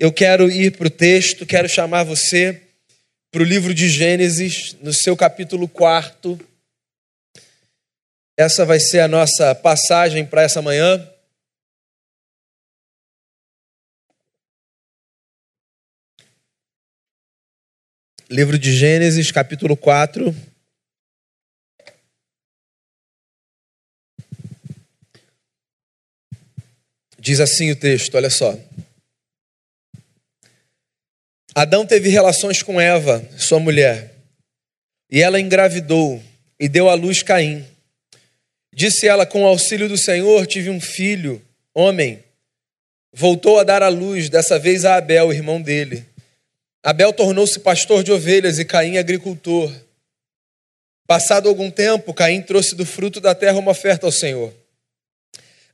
eu quero ir para o texto, quero chamar você para o livro de Gênesis, no seu capítulo 4. Essa vai ser a nossa passagem para essa manhã. Livro de Gênesis, capítulo 4. Diz assim o texto, olha só. Adão teve relações com Eva, sua mulher, e ela engravidou e deu à luz Caim. Disse ela: Com o auxílio do Senhor tive um filho, homem. Voltou a dar à luz, dessa vez a Abel, irmão dele. Abel tornou-se pastor de ovelhas e Caim agricultor. Passado algum tempo, Caim trouxe do fruto da terra uma oferta ao Senhor.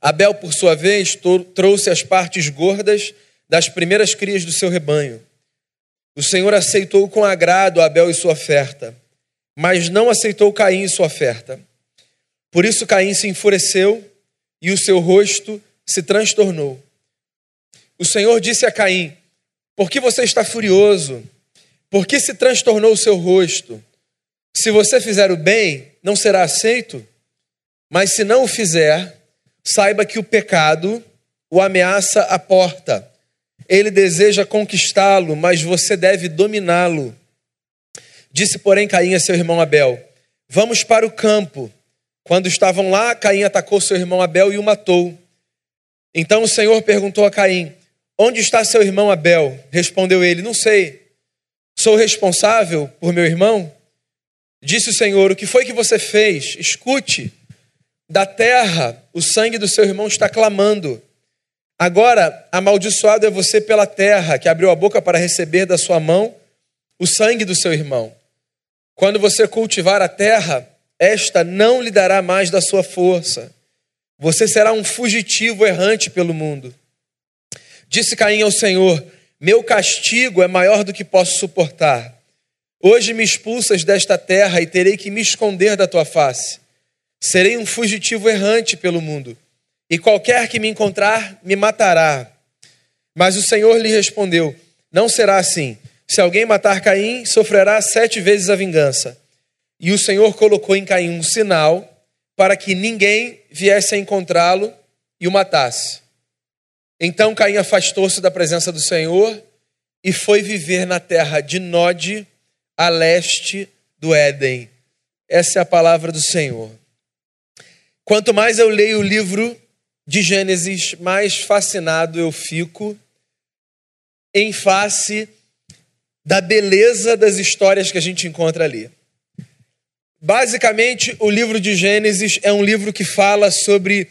Abel, por sua vez, trouxe as partes gordas das primeiras crias do seu rebanho. O Senhor aceitou com agrado Abel e sua oferta, mas não aceitou Caim e sua oferta. Por isso Caim se enfureceu e o seu rosto se transtornou. O Senhor disse a Caim: Por que você está furioso? Por que se transtornou o seu rosto? Se você fizer o bem, não será aceito? Mas se não o fizer, saiba que o pecado o ameaça à porta. Ele deseja conquistá-lo, mas você deve dominá-lo. Disse, porém, Caim a seu irmão Abel: Vamos para o campo. Quando estavam lá, Caim atacou seu irmão Abel e o matou. Então o Senhor perguntou a Caim: Onde está seu irmão Abel? Respondeu ele: Não sei. Sou responsável por meu irmão? Disse o Senhor: O que foi que você fez? Escute. Da terra, o sangue do seu irmão está clamando. Agora, amaldiçoado é você pela terra, que abriu a boca para receber da sua mão o sangue do seu irmão. Quando você cultivar a terra, esta não lhe dará mais da sua força. Você será um fugitivo errante pelo mundo. Disse Caim ao Senhor: Meu castigo é maior do que posso suportar. Hoje me expulsas desta terra e terei que me esconder da tua face. Serei um fugitivo errante pelo mundo, e qualquer que me encontrar me matará. Mas o Senhor lhe respondeu: Não será assim. Se alguém matar Caim, sofrerá sete vezes a vingança. E o Senhor colocou em Caim um sinal para que ninguém viesse a encontrá-lo e o matasse. Então Caim afastou-se da presença do Senhor e foi viver na terra de Nod, a leste do Éden. Essa é a palavra do Senhor. Quanto mais eu leio o livro de Gênesis, mais fascinado eu fico em face da beleza das histórias que a gente encontra ali. Basicamente, o livro de Gênesis é um livro que fala sobre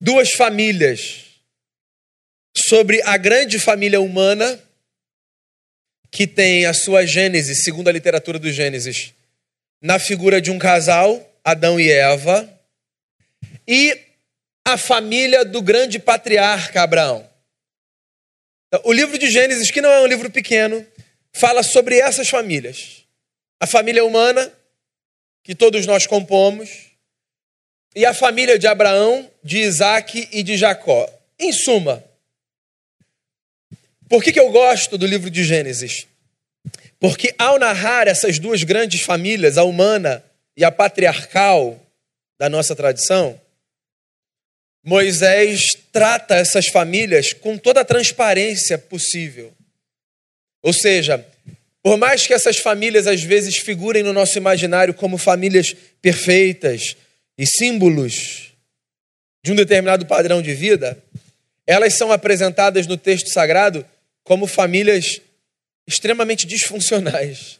duas famílias. Sobre a grande família humana, que tem a sua Gênesis, segundo a literatura do Gênesis, na figura de um casal, Adão e Eva, e a família do grande patriarca Abraão. O livro de Gênesis, que não é um livro pequeno, fala sobre essas famílias. A família humana, que todos nós compomos, e a família de Abraão, de Isaac e de Jacó. Em suma, por que, que eu gosto do livro de Gênesis? Porque ao narrar essas duas grandes famílias, a humana e a patriarcal da nossa tradição, Moisés trata essas famílias com toda a transparência possível. Ou seja, por mais que essas famílias às vezes figurem no nosso imaginário como famílias perfeitas e símbolos de um determinado padrão de vida, elas são apresentadas no texto sagrado como famílias extremamente disfuncionais.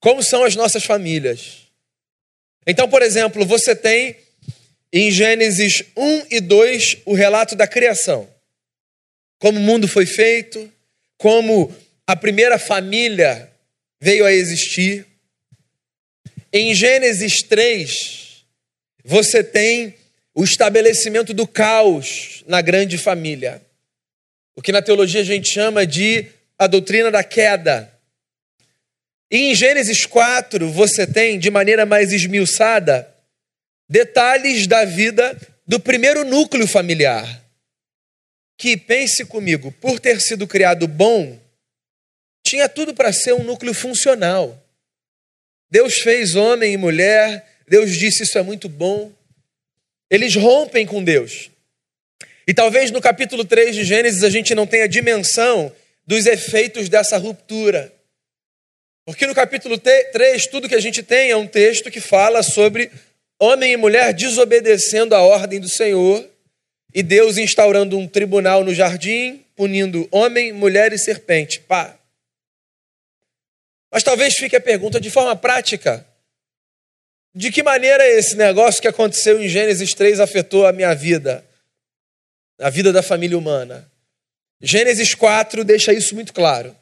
Como são as nossas famílias? Então, por exemplo, você tem em Gênesis 1 e 2 o relato da criação. Como o mundo foi feito, como a primeira família veio a existir. Em Gênesis 3, você tem o estabelecimento do caos na grande família. O que na teologia a gente chama de a doutrina da queda. E em Gênesis 4, você tem, de maneira mais esmiuçada, detalhes da vida do primeiro núcleo familiar. que, pense comigo, por ter sido criado bom, tinha tudo para ser um núcleo funcional. Deus fez homem e mulher, Deus disse isso é muito bom. Eles rompem com Deus. E talvez no capítulo 3 de Gênesis a gente não tenha dimensão dos efeitos dessa ruptura. Porque no capítulo 3, tudo que a gente tem é um texto que fala sobre homem e mulher desobedecendo a ordem do Senhor e Deus instaurando um tribunal no jardim, punindo homem, mulher e serpente. Pá. Mas talvez fique a pergunta de forma prática: de que maneira esse negócio que aconteceu em Gênesis 3 afetou a minha vida, a vida da família humana? Gênesis 4 deixa isso muito claro.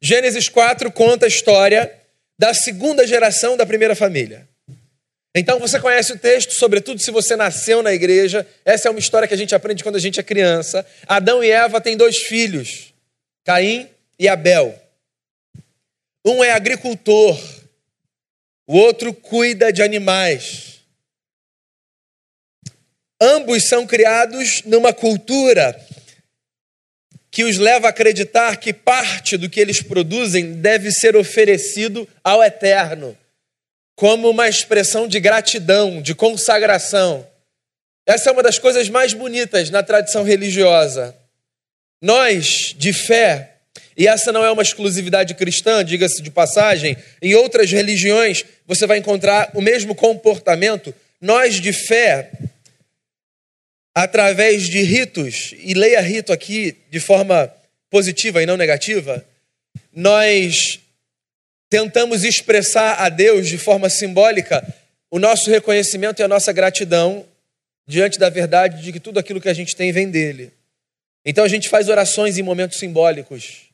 Gênesis 4 conta a história da segunda geração da primeira família. Então você conhece o texto, sobretudo se você nasceu na igreja. Essa é uma história que a gente aprende quando a gente é criança. Adão e Eva têm dois filhos, Caim e Abel. Um é agricultor, o outro cuida de animais. Ambos são criados numa cultura que os leva a acreditar que parte do que eles produzem deve ser oferecido ao eterno como uma expressão de gratidão, de consagração. Essa é uma das coisas mais bonitas na tradição religiosa. Nós, de fé, e essa não é uma exclusividade cristã, diga-se de passagem, em outras religiões você vai encontrar o mesmo comportamento. Nós, de fé, através de ritos, e leia rito aqui de forma positiva e não negativa, nós tentamos expressar a Deus de forma simbólica o nosso reconhecimento e a nossa gratidão diante da verdade de que tudo aquilo que a gente tem vem dele. Então a gente faz orações em momentos simbólicos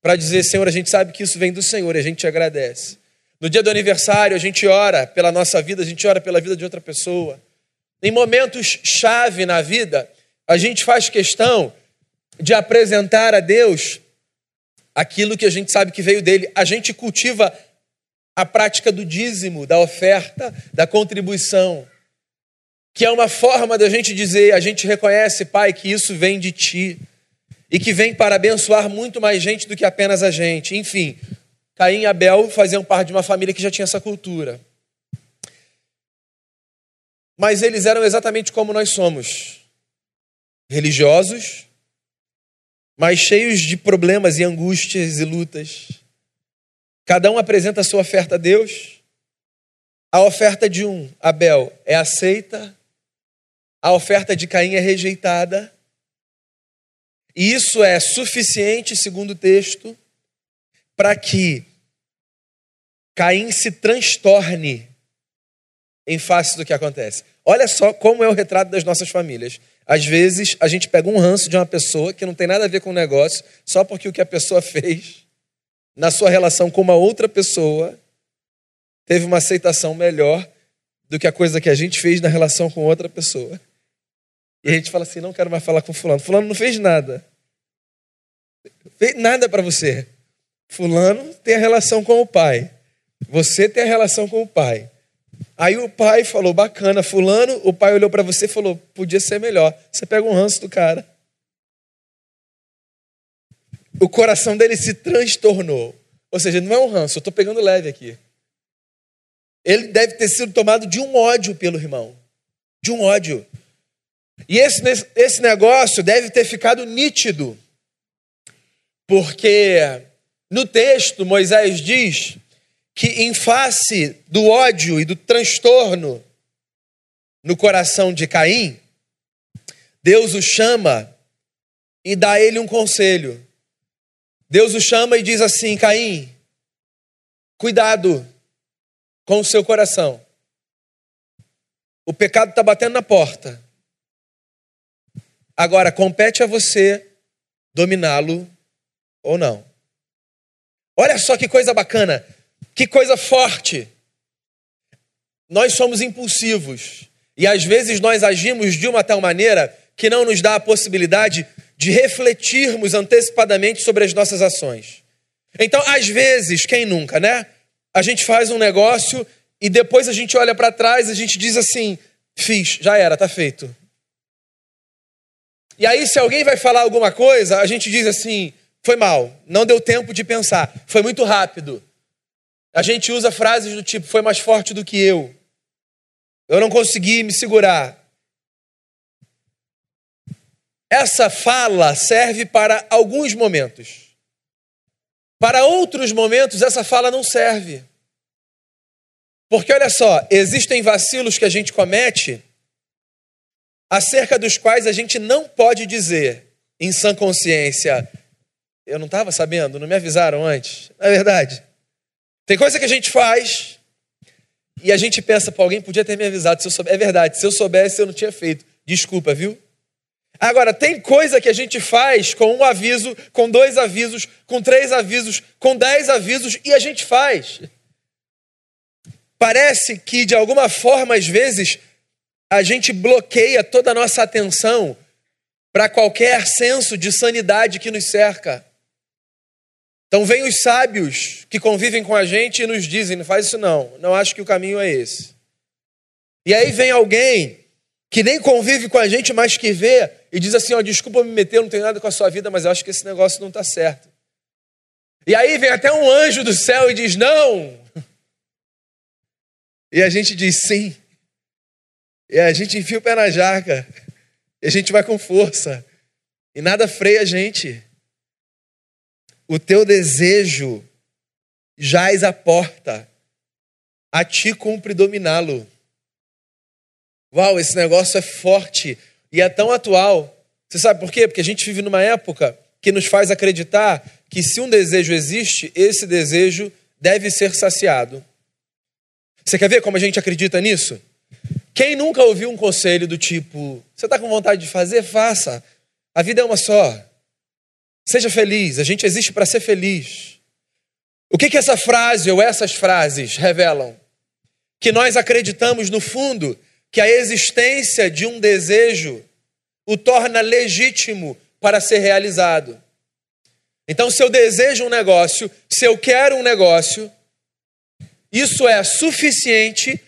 para dizer, Senhor, a gente sabe que isso vem do Senhor e a gente te agradece. No dia do aniversário, a gente ora pela nossa vida, a gente ora pela vida de outra pessoa. Em momentos chave na vida, a gente faz questão de apresentar a Deus aquilo que a gente sabe que veio dele. A gente cultiva a prática do dízimo, da oferta, da contribuição, que é uma forma da gente dizer: a gente reconhece, Pai, que isso vem de ti e que vem para abençoar muito mais gente do que apenas a gente. Enfim, Caim e Abel faziam parte de uma família que já tinha essa cultura. Mas eles eram exatamente como nós somos: religiosos, mas cheios de problemas e angústias e lutas. Cada um apresenta a sua oferta a Deus. A oferta de um, Abel, é aceita, a oferta de Caim é rejeitada. E isso é suficiente, segundo o texto, para que Caim se transtorne em face do que acontece. Olha só como é o retrato das nossas famílias. Às vezes a gente pega um ranço de uma pessoa que não tem nada a ver com o negócio, só porque o que a pessoa fez na sua relação com uma outra pessoa teve uma aceitação melhor do que a coisa que a gente fez na relação com outra pessoa. E a gente fala assim: não quero mais falar com Fulano. Fulano não fez nada. Fez nada para você. Fulano tem a relação com o pai. Você tem a relação com o pai. Aí o pai falou, bacana, fulano, o pai olhou para você e falou, podia ser melhor. Você pega um ranço do cara. O coração dele se transtornou. Ou seja, não é um ranço, eu estou pegando leve aqui. Ele deve ter sido tomado de um ódio pelo irmão. De um ódio. E esse, esse negócio deve ter ficado nítido. Porque no texto Moisés diz que, em face do ódio e do transtorno no coração de Caim, Deus o chama e dá a ele um conselho. Deus o chama e diz assim: Caim, cuidado com o seu coração. O pecado está batendo na porta. Agora, compete a você dominá-lo ou não. Olha só que coisa bacana. Que coisa forte! Nós somos impulsivos e às vezes nós agimos de uma tal maneira que não nos dá a possibilidade de refletirmos antecipadamente sobre as nossas ações. Então, às vezes, quem nunca, né? A gente faz um negócio e depois a gente olha para trás e a gente diz assim: fiz, já era, tá feito. E aí, se alguém vai falar alguma coisa, a gente diz assim: foi mal, não deu tempo de pensar, foi muito rápido. A gente usa frases do tipo: foi mais forte do que eu, eu não consegui me segurar. Essa fala serve para alguns momentos. Para outros momentos, essa fala não serve. Porque olha só, existem vacilos que a gente comete acerca dos quais a gente não pode dizer em sã consciência, eu não estava sabendo, não me avisaram antes. Não é verdade. Tem coisa que a gente faz e a gente pensa, pô, alguém podia ter me avisado. Se eu soubesse. É verdade, se eu soubesse, eu não tinha feito. Desculpa, viu? Agora, tem coisa que a gente faz com um aviso, com dois avisos, com três avisos, com dez avisos, e a gente faz. Parece que, de alguma forma, às vezes, a gente bloqueia toda a nossa atenção para qualquer senso de sanidade que nos cerca. Então, vem os sábios que convivem com a gente e nos dizem: não faz isso não, não acho que o caminho é esse. E aí vem alguém que nem convive com a gente, mas que vê e diz assim: ó, desculpa me meter, não tenho nada com a sua vida, mas acho que esse negócio não está certo. E aí vem até um anjo do céu e diz: não. E a gente diz sim. E a gente enfia o pé na jaca. E a gente vai com força. E nada freia a gente. O teu desejo jaz à porta. A ti cumpre dominá-lo. Uau, esse negócio é forte e é tão atual. Você sabe por quê? Porque a gente vive numa época que nos faz acreditar que se um desejo existe, esse desejo deve ser saciado. Você quer ver como a gente acredita nisso? Quem nunca ouviu um conselho do tipo: você está com vontade de fazer? Faça. A vida é uma só. Seja feliz. A gente existe para ser feliz. O que, que essa frase ou essas frases revelam? Que nós acreditamos, no fundo, que a existência de um desejo o torna legítimo para ser realizado. Então, se eu desejo um negócio, se eu quero um negócio, isso é suficiente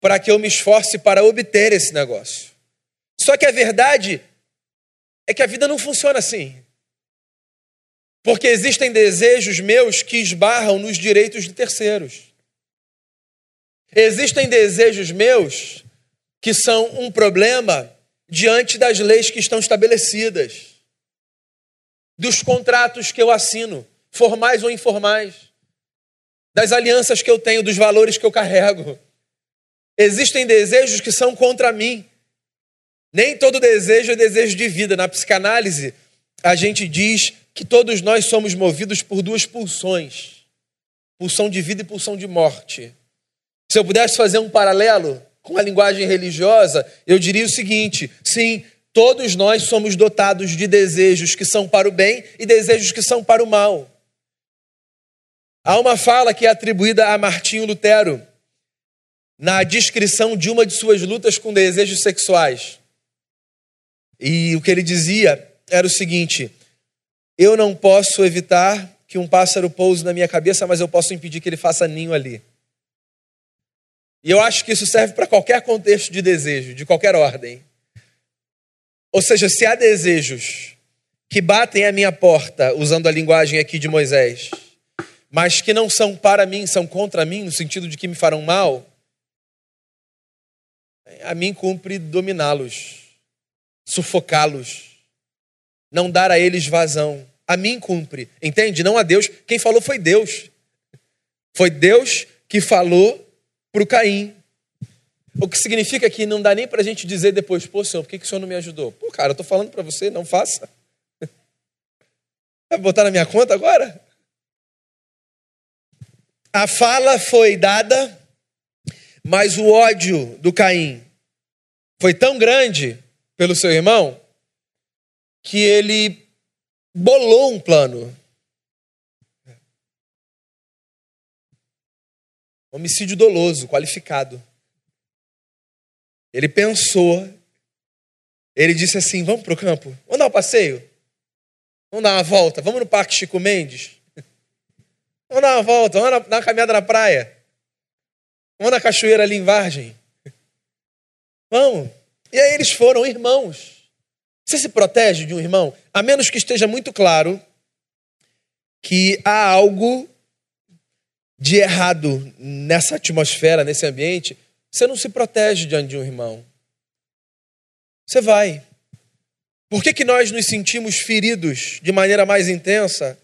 para que eu me esforce para obter esse negócio. Só que a verdade é que a vida não funciona assim. Porque existem desejos meus que esbarram nos direitos de terceiros. Existem desejos meus que são um problema diante das leis que estão estabelecidas, dos contratos que eu assino, formais ou informais, das alianças que eu tenho, dos valores que eu carrego. Existem desejos que são contra mim. Nem todo desejo é desejo de vida. Na psicanálise, a gente diz que todos nós somos movidos por duas pulsões: pulsão de vida e pulsão de morte. Se eu pudesse fazer um paralelo com a linguagem religiosa, eu diria o seguinte: sim, todos nós somos dotados de desejos que são para o bem e desejos que são para o mal. Há uma fala que é atribuída a Martinho Lutero, na descrição de uma de suas lutas com desejos sexuais. E o que ele dizia era o seguinte: eu não posso evitar que um pássaro pouse na minha cabeça, mas eu posso impedir que ele faça ninho ali. E eu acho que isso serve para qualquer contexto de desejo, de qualquer ordem. Ou seja, se há desejos que batem à minha porta, usando a linguagem aqui de Moisés, mas que não são para mim, são contra mim, no sentido de que me farão mal, a mim cumpre dominá-los, sufocá-los, não dar a eles vazão. A mim cumpre, entende? Não a Deus. Quem falou foi Deus. Foi Deus que falou para o Caim. O que significa que não dá nem para a gente dizer depois, pô, senhor, por que, que o senhor não me ajudou? Pô, cara, eu estou falando para você, não faça. Vai botar na minha conta agora? A fala foi dada, mas o ódio do Caim foi tão grande pelo seu irmão que ele bolou um plano. Homicídio doloso, qualificado. Ele pensou, ele disse assim: vamos para o campo, vamos dar um passeio, vamos dar uma volta, vamos no Parque Chico Mendes, vamos dar uma volta, vamos dar uma caminhada na praia, vamos na cachoeira ali em Vargem. Vamos. E aí eles foram irmãos. Você se protege de um irmão? A menos que esteja muito claro que há algo de errado nessa atmosfera, nesse ambiente, você não se protege diante de um irmão. Você vai. Por que, que nós nos sentimos feridos de maneira mais intensa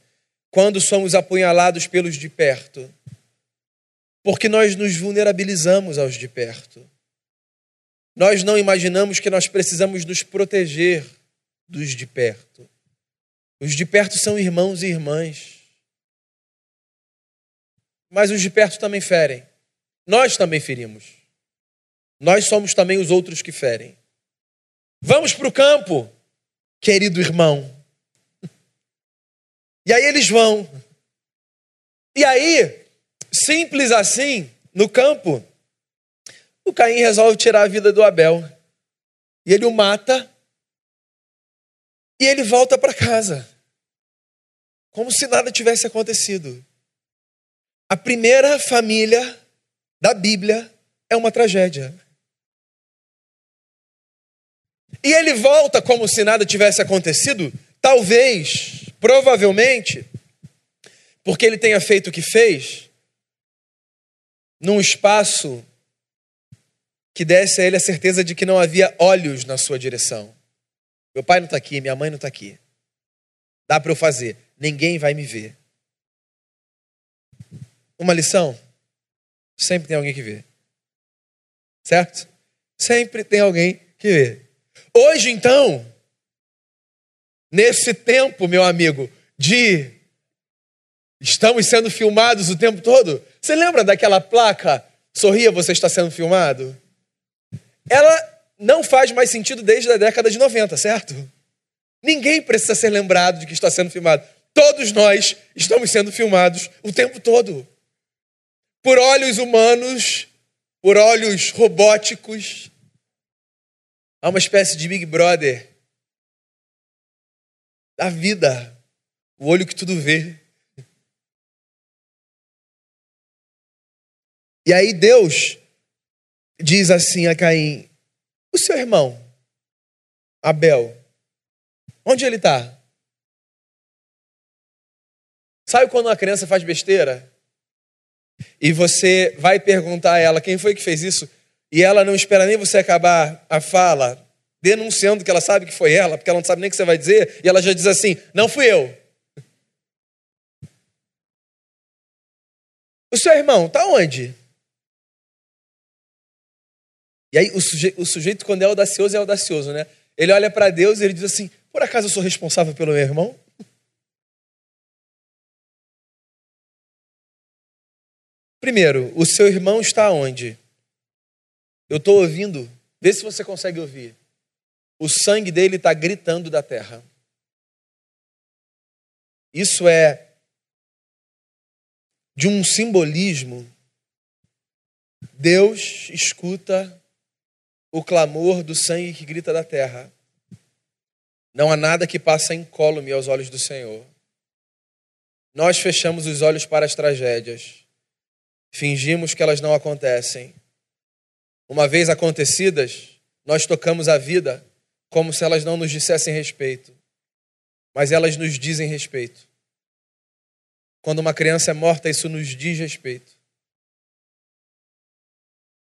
quando somos apunhalados pelos de perto? Porque nós nos vulnerabilizamos aos de perto. Nós não imaginamos que nós precisamos nos proteger dos de perto. Os de perto são irmãos e irmãs. Mas os de perto também ferem. Nós também ferimos. Nós somos também os outros que ferem. Vamos para o campo, querido irmão. E aí eles vão. E aí, simples assim, no campo, o Caim resolve tirar a vida do Abel. E ele o mata. E ele volta para casa. Como se nada tivesse acontecido. A primeira família da Bíblia é uma tragédia. E ele volta como se nada tivesse acontecido, talvez, provavelmente, porque ele tenha feito o que fez, num espaço que desse a ele a certeza de que não havia olhos na sua direção. Meu pai não está aqui, minha mãe não está aqui. Dá para eu fazer, ninguém vai me ver. Uma lição? Sempre tem alguém que vê. Certo? Sempre tem alguém que vê. Hoje, então, nesse tempo, meu amigo, de estamos sendo filmados o tempo todo, você lembra daquela placa? Sorria, você está sendo filmado? Ela não faz mais sentido desde a década de 90, certo? Ninguém precisa ser lembrado de que está sendo filmado. Todos nós estamos sendo filmados o tempo todo. Por olhos humanos, por olhos robóticos, Há uma espécie de Big Brother da vida, o olho que tudo vê. E aí Deus diz assim a Caim: O seu irmão, Abel, onde ele está? Sabe quando uma criança faz besteira? E você vai perguntar a ela quem foi que fez isso? e ela não espera nem você acabar a fala, denunciando que ela sabe que foi ela, porque ela não sabe nem o que você vai dizer, e ela já diz assim: Não fui eu. O seu irmão está onde? E aí o sujeito, o sujeito, quando é audacioso, é audacioso, né? Ele olha para Deus e ele diz assim: Por acaso eu sou responsável pelo meu irmão? Primeiro, o seu irmão está onde? Eu estou ouvindo, vê se você consegue ouvir. O sangue dele está gritando da terra. Isso é de um simbolismo. Deus escuta o clamor do sangue que grita da terra. Não há nada que passa incólume aos olhos do Senhor. Nós fechamos os olhos para as tragédias, fingimos que elas não acontecem uma vez acontecidas, nós tocamos a vida como se elas não nos dissessem respeito, mas elas nos dizem respeito. Quando uma criança é morta, isso nos diz respeito.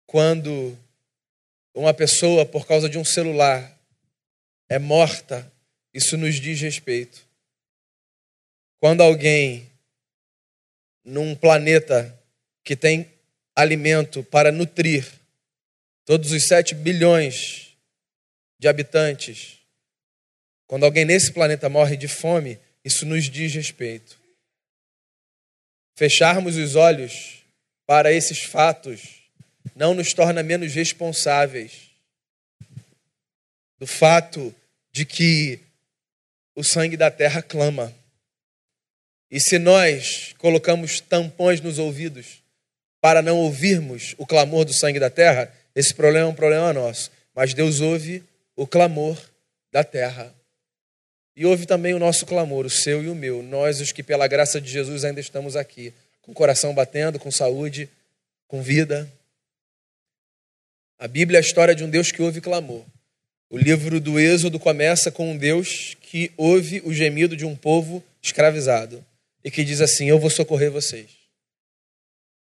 Quando uma pessoa, por causa de um celular, é morta, isso nos diz respeito. Quando alguém num planeta que tem alimento para nutrir todos os 7 bilhões de habitantes, quando alguém nesse planeta morre de fome, isso nos diz respeito. Fecharmos os olhos para esses fatos não nos torna menos responsáveis do fato de que o sangue da terra clama. E se nós colocamos tampões nos ouvidos para não ouvirmos o clamor do sangue da terra, esse problema é um problema nosso. Mas Deus ouve o clamor da terra. E ouve também o nosso clamor, o seu e o meu. Nós, os que pela graça de Jesus ainda estamos aqui, com o coração batendo, com saúde, com vida. A Bíblia é a história de um Deus que ouve clamor. O livro do Êxodo começa com um Deus que ouve o gemido de um povo escravizado e que diz assim: Eu vou socorrer vocês.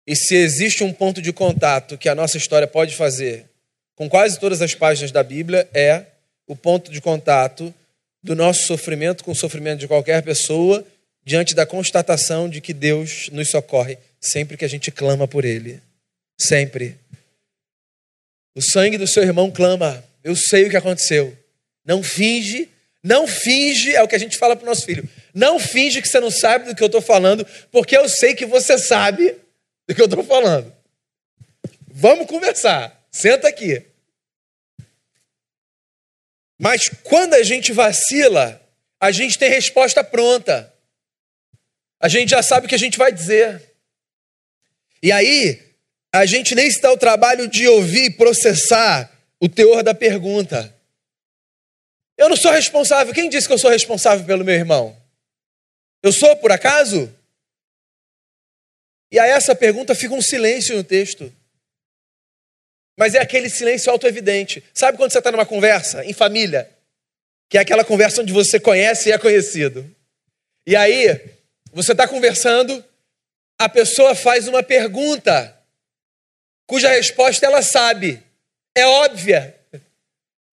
E se existe um ponto de contato que a nossa história pode fazer com quase todas as páginas da Bíblia, é o ponto de contato do nosso sofrimento com o sofrimento de qualquer pessoa diante da constatação de que Deus nos socorre sempre que a gente clama por Ele. Sempre. O sangue do seu irmão clama. Eu sei o que aconteceu. Não finge, não finge, é o que a gente fala para o nosso filho. Não finge que você não sabe do que eu estou falando, porque eu sei que você sabe do que eu estou falando. Vamos conversar. Senta aqui. Mas quando a gente vacila, a gente tem resposta pronta. A gente já sabe o que a gente vai dizer. E aí, a gente nem se dá o trabalho de ouvir e processar o teor da pergunta. Eu não sou responsável. Quem disse que eu sou responsável pelo meu irmão? Eu sou, por acaso? E a essa pergunta fica um silêncio no texto. Mas é aquele silêncio autoevidente. Sabe quando você está numa conversa, em família? Que é aquela conversa onde você conhece e é conhecido. E aí, você está conversando, a pessoa faz uma pergunta, cuja resposta ela sabe, é óbvia,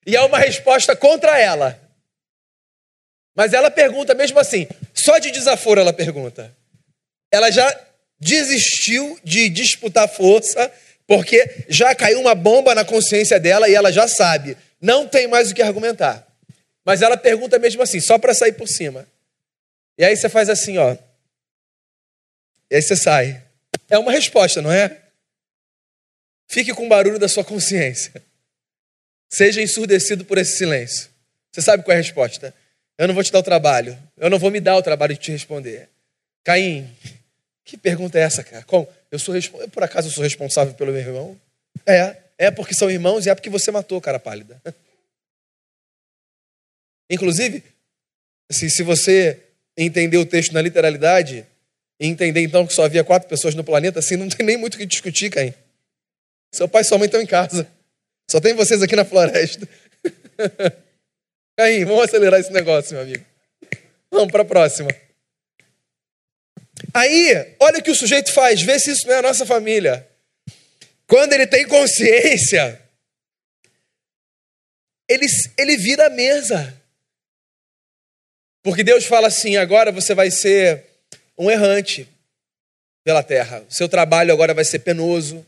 e é uma resposta contra ela. Mas ela pergunta mesmo assim, só de desaforo ela pergunta. Ela já desistiu de disputar força, porque já caiu uma bomba na consciência dela e ela já sabe, não tem mais o que argumentar. Mas ela pergunta mesmo assim, só para sair por cima. E aí você faz assim, ó. E aí você sai. É uma resposta, não é? Fique com o barulho da sua consciência. Seja ensurdecido por esse silêncio. Você sabe qual é a resposta? Eu não vou te dar o trabalho. Eu não vou me dar o trabalho de te responder. Caim, que pergunta é essa, cara? Como? Eu sou por acaso eu sou responsável pelo meu irmão? É, é porque são irmãos e é porque você matou, cara pálida. Inclusive, se, se você entender o texto na literalidade, e entender então que só havia quatro pessoas no planeta, assim não tem nem muito o que discutir, Caim. Seu pai e sua mãe estão em casa. Só tem vocês aqui na floresta. Caim, vamos acelerar esse negócio, meu amigo. Vamos para a próxima. Aí, olha o que o sujeito faz, vê se isso não é a nossa família. Quando ele tem consciência, ele, ele vira a mesa. Porque Deus fala assim: agora você vai ser um errante pela terra. Seu trabalho agora vai ser penoso.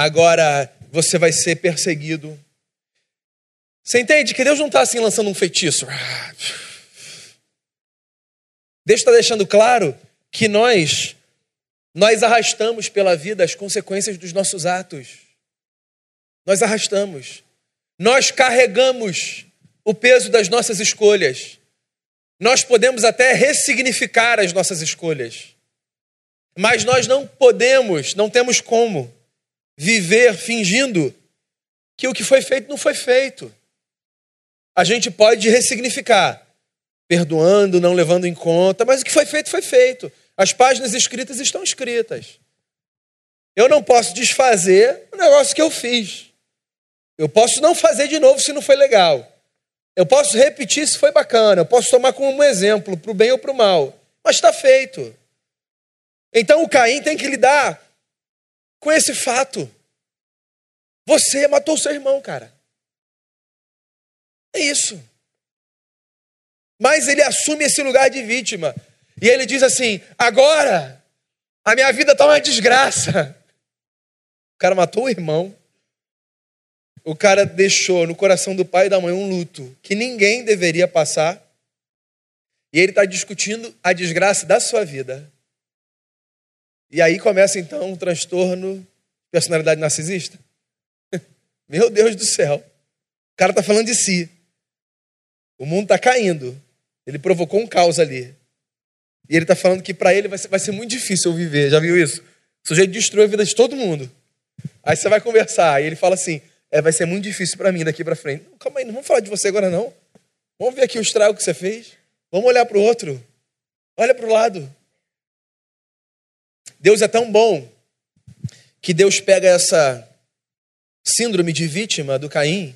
Agora você vai ser perseguido. Você entende que Deus não está assim lançando um feitiço. Deus está deixando claro que nós nós arrastamos pela vida as consequências dos nossos atos. Nós arrastamos. Nós carregamos o peso das nossas escolhas. Nós podemos até ressignificar as nossas escolhas, mas nós não podemos, não temos como viver fingindo que o que foi feito não foi feito. A gente pode ressignificar, perdoando, não levando em conta, mas o que foi feito foi feito. As páginas escritas estão escritas. Eu não posso desfazer o negócio que eu fiz. Eu posso não fazer de novo se não foi legal. Eu posso repetir se foi bacana, eu posso tomar como um exemplo, para o bem ou para o mal, mas está feito. Então o Caim tem que lidar com esse fato. Você matou seu irmão, cara. É isso. Mas ele assume esse lugar de vítima. E ele diz assim: agora a minha vida está uma desgraça. O cara matou o irmão, o cara deixou no coração do pai e da mãe um luto que ninguém deveria passar. E ele está discutindo a desgraça da sua vida. E aí começa então um transtorno de personalidade narcisista. Meu Deus do céu. O cara está falando de si. O mundo está caindo. Ele provocou um caos ali. E ele está falando que para ele vai ser, vai ser muito difícil eu viver. Já viu isso? O sujeito destruiu a vida de todo mundo. Aí você vai conversar. E ele fala assim: é, vai ser muito difícil para mim daqui para frente. Calma aí, não vamos falar de você agora não. Vamos ver aqui o estrago que você fez. Vamos olhar para o outro. Olha para o lado. Deus é tão bom que Deus pega essa síndrome de vítima do Caim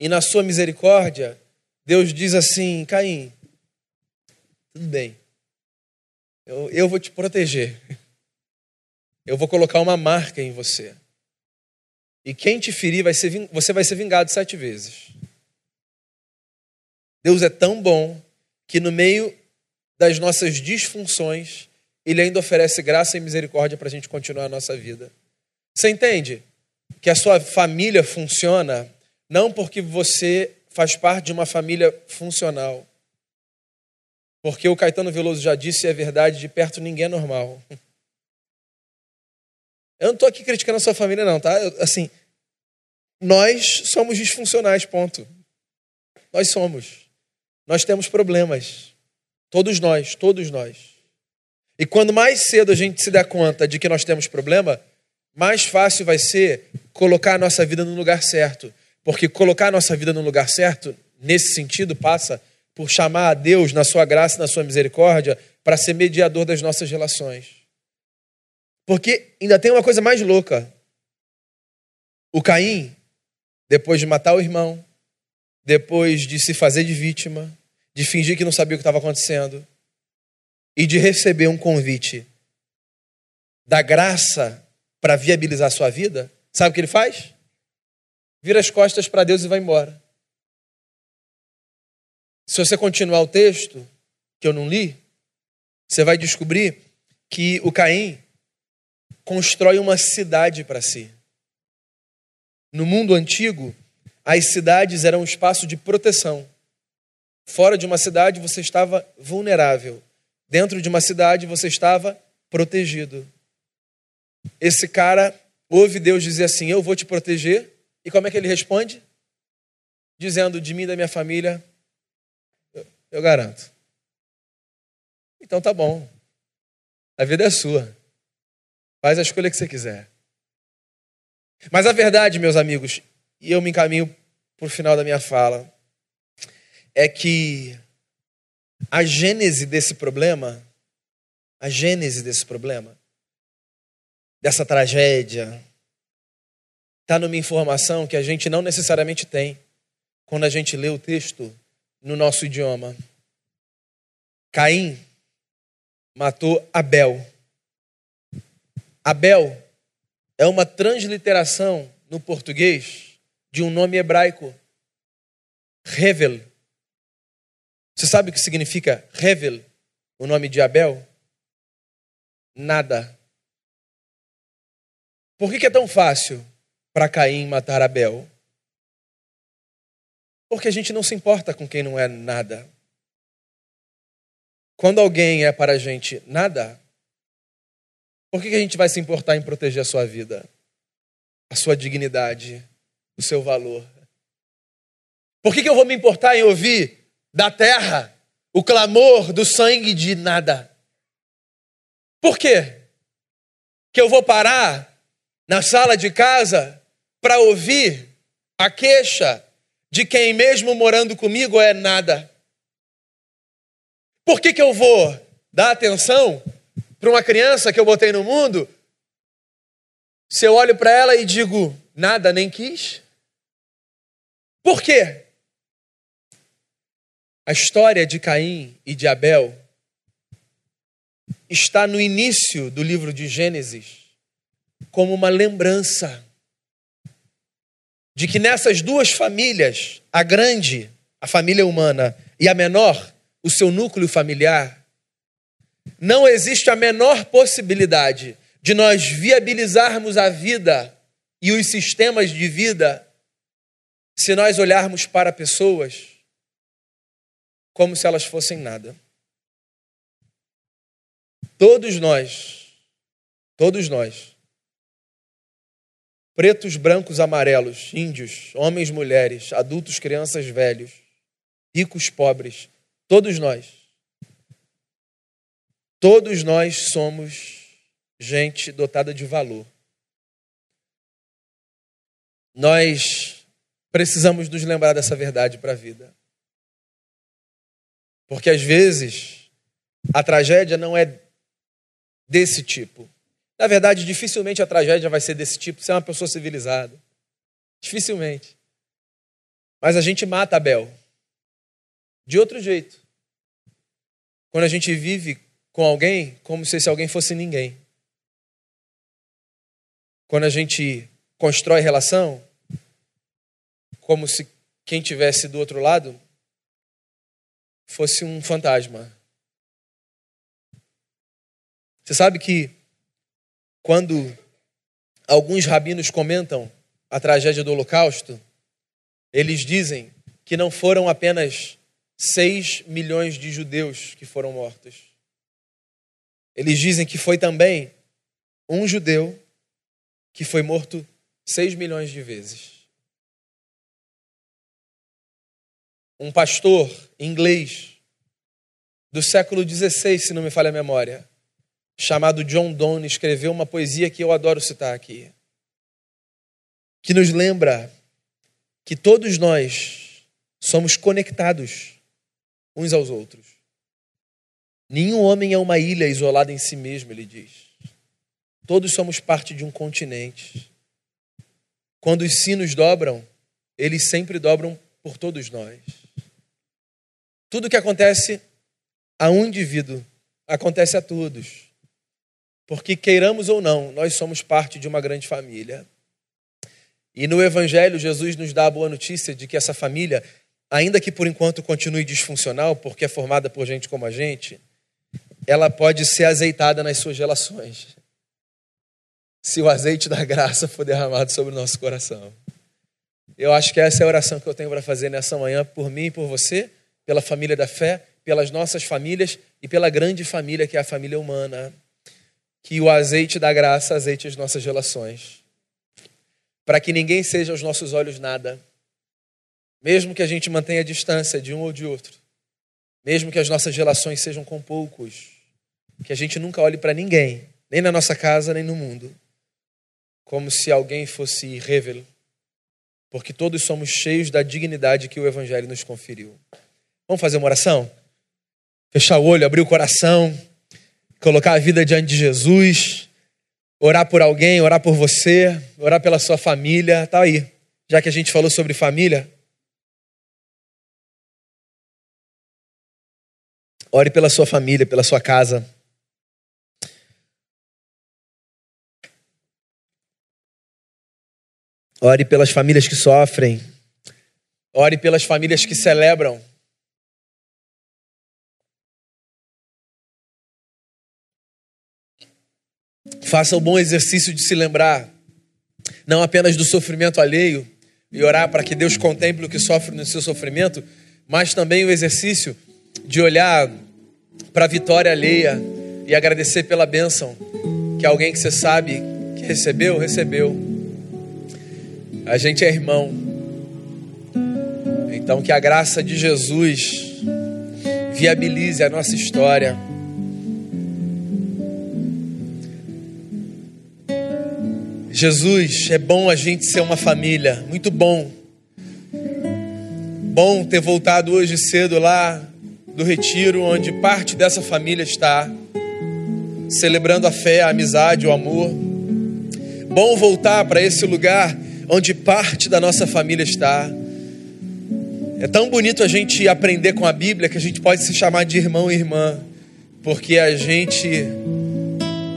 E na sua misericórdia, Deus diz assim: Caim, tudo bem, eu, eu vou te proteger. Eu vou colocar uma marca em você. E quem te ferir, vai ser, você vai ser vingado sete vezes. Deus é tão bom que no meio das nossas disfunções, Ele ainda oferece graça e misericórdia para a gente continuar a nossa vida. Você entende que a sua família funciona não porque você faz parte de uma família funcional. Porque o Caetano Veloso já disse, é verdade, de perto ninguém é normal. Eu não estou aqui criticando a sua família, não, tá? Eu, assim, nós somos disfuncionais, ponto. Nós somos. Nós temos problemas. Todos nós, todos nós. E quando mais cedo a gente se der conta de que nós temos problema, mais fácil vai ser colocar a nossa vida no lugar certo. Porque colocar a nossa vida no lugar certo, nesse sentido, passa por chamar a Deus, na sua graça e na sua misericórdia, para ser mediador das nossas relações. Porque ainda tem uma coisa mais louca. O Caim, depois de matar o irmão, depois de se fazer de vítima, de fingir que não sabia o que estava acontecendo, e de receber um convite da graça para viabilizar sua vida, sabe o que ele faz? Vira as costas para Deus e vai embora. Se você continuar o texto, que eu não li, você vai descobrir que o Caim constrói uma cidade para si. No mundo antigo, as cidades eram um espaço de proteção. Fora de uma cidade você estava vulnerável. Dentro de uma cidade você estava protegido. Esse cara ouve Deus dizer assim: Eu vou te proteger. E como é que ele responde? Dizendo: De mim e da minha família, eu, eu garanto. Então tá bom. A vida é sua. Faz a escolha que você quiser. Mas a verdade, meus amigos, e eu me encaminho para o final da minha fala, é que a gênese desse problema, a gênese desse problema, dessa tragédia, está numa informação que a gente não necessariamente tem quando a gente lê o texto no nosso idioma. Caim matou Abel. Abel é uma transliteração no português de um nome hebraico, Revel. Você sabe o que significa Revel, o nome de Abel? Nada. Por que, é tão fácil para Caim matar Abel? Porque a gente não se importa com quem não é nada. Quando alguém é para a gente nada, por que a gente vai se importar em proteger a sua vida, a sua dignidade, o seu valor? Por que eu vou me importar em ouvir da terra o clamor do sangue de nada? Por quê? Que eu vou parar na sala de casa para ouvir a queixa de quem, mesmo morando comigo, é nada? Por que, que eu vou dar atenção para uma criança que eu botei no mundo, se eu olho para ela e digo, nada, nem quis? Por quê? A história de Caim e de Abel está no início do livro de Gênesis como uma lembrança de que nessas duas famílias, a grande, a família humana, e a menor, o seu núcleo familiar, não existe a menor possibilidade de nós viabilizarmos a vida e os sistemas de vida se nós olharmos para pessoas como se elas fossem nada. Todos nós, todos nós, pretos, brancos, amarelos, índios, homens, mulheres, adultos, crianças, velhos, ricos, pobres, todos nós Todos nós somos gente dotada de valor. Nós precisamos nos lembrar dessa verdade para a vida. Porque às vezes a tragédia não é desse tipo. Na verdade, dificilmente a tragédia vai ser desse tipo se é uma pessoa civilizada. Dificilmente. Mas a gente mata Abel de outro jeito. Quando a gente vive com alguém como se esse alguém fosse ninguém. Quando a gente constrói relação como se quem tivesse do outro lado fosse um fantasma. Você sabe que quando alguns rabinos comentam a tragédia do Holocausto, eles dizem que não foram apenas 6 milhões de judeus que foram mortos. Eles dizem que foi também um judeu que foi morto 6 milhões de vezes. Um pastor inglês do século XVI, se não me falha a memória, chamado John Donne, escreveu uma poesia que eu adoro citar aqui, que nos lembra que todos nós somos conectados uns aos outros. Nenhum homem é uma ilha isolada em si mesmo, ele diz. Todos somos parte de um continente. Quando os sinos dobram, eles sempre dobram por todos nós. Tudo que acontece a um indivíduo acontece a todos. Porque queiramos ou não, nós somos parte de uma grande família. E no Evangelho, Jesus nos dá a boa notícia de que essa família ainda que por enquanto continue disfuncional, porque é formada por gente como a gente, ela pode ser azeitada nas suas relações. Se o azeite da graça for derramado sobre o nosso coração. Eu acho que essa é a oração que eu tenho para fazer nessa manhã, por mim e por você, pela família da fé, pelas nossas famílias e pela grande família que é a família humana. Que o azeite da graça azeite as nossas relações. Para que ninguém seja aos nossos olhos nada mesmo que a gente mantenha a distância de um ou de outro, mesmo que as nossas relações sejam com poucos, que a gente nunca olhe para ninguém, nem na nossa casa, nem no mundo, como se alguém fosse irrevel, porque todos somos cheios da dignidade que o Evangelho nos conferiu. Vamos fazer uma oração? Fechar o olho, abrir o coração, colocar a vida diante de Jesus, orar por alguém, orar por você, orar pela sua família, tá aí. Já que a gente falou sobre família, Ore pela sua família, pela sua casa. Ore pelas famílias que sofrem. Ore pelas famílias que celebram. Faça o bom exercício de se lembrar, não apenas do sofrimento alheio, e orar para que Deus contemple o que sofre no seu sofrimento, mas também o exercício de olhar para a vitória alheia e agradecer pela bênção que alguém que você sabe que recebeu, recebeu. A gente é irmão. Então que a graça de Jesus viabilize a nossa história. Jesus, é bom a gente ser uma família, muito bom. Bom ter voltado hoje cedo lá do retiro, onde parte dessa família está celebrando a fé, a amizade, o amor. Bom voltar para esse lugar onde parte da nossa família está. É tão bonito a gente aprender com a Bíblia que a gente pode se chamar de irmão e irmã, porque a gente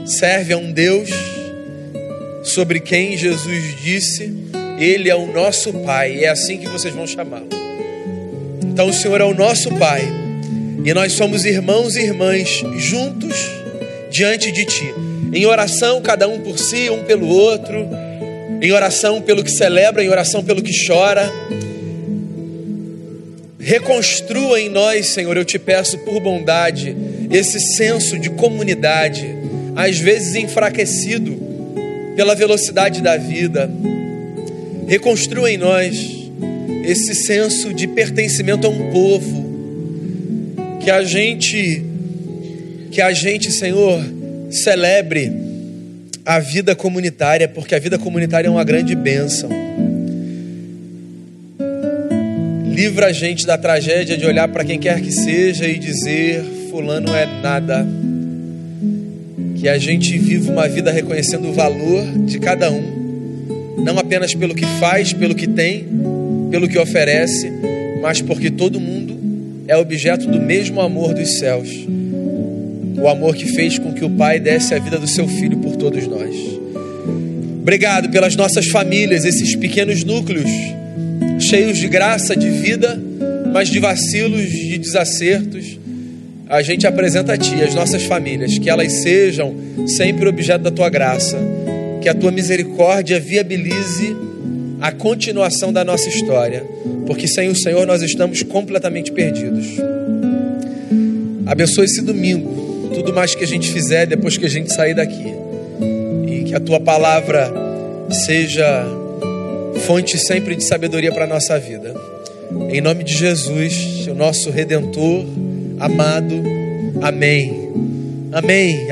serve a um Deus sobre quem Jesus disse: Ele é o nosso Pai, é assim que vocês vão chamá-lo. Então o Senhor é o nosso Pai e nós somos irmãos e irmãs juntos diante de Ti. Em oração, cada um por si, um pelo outro. Em oração pelo que celebra, em oração pelo que chora. Reconstrua em nós, Senhor, eu te peço por bondade, esse senso de comunidade, às vezes enfraquecido pela velocidade da vida. Reconstrua em nós esse senso de pertencimento a um povo, que a gente, que a gente, Senhor, celebre a vida comunitária, porque a vida comunitária é uma grande bênção. Livra a gente da tragédia de olhar para quem quer que seja e dizer: Fulano é nada. Que a gente viva uma vida reconhecendo o valor de cada um, não apenas pelo que faz, pelo que tem, pelo que oferece, mas porque todo mundo é objeto do mesmo amor dos céus. O amor que fez com que o Pai desse a vida do seu filho por todos nós. Obrigado pelas nossas famílias, esses pequenos núcleos, cheios de graça, de vida, mas de vacilos, de desacertos. A gente apresenta a Ti, as nossas famílias, que elas sejam sempre objeto da Tua graça, que a Tua misericórdia viabilize a continuação da nossa história, porque sem o Senhor nós estamos completamente perdidos. Abençoe esse domingo, tudo mais que a gente fizer depois que a gente sair daqui que a tua palavra seja fonte sempre de sabedoria para a nossa vida. Em nome de Jesus, o nosso redentor amado. Amém. Amém.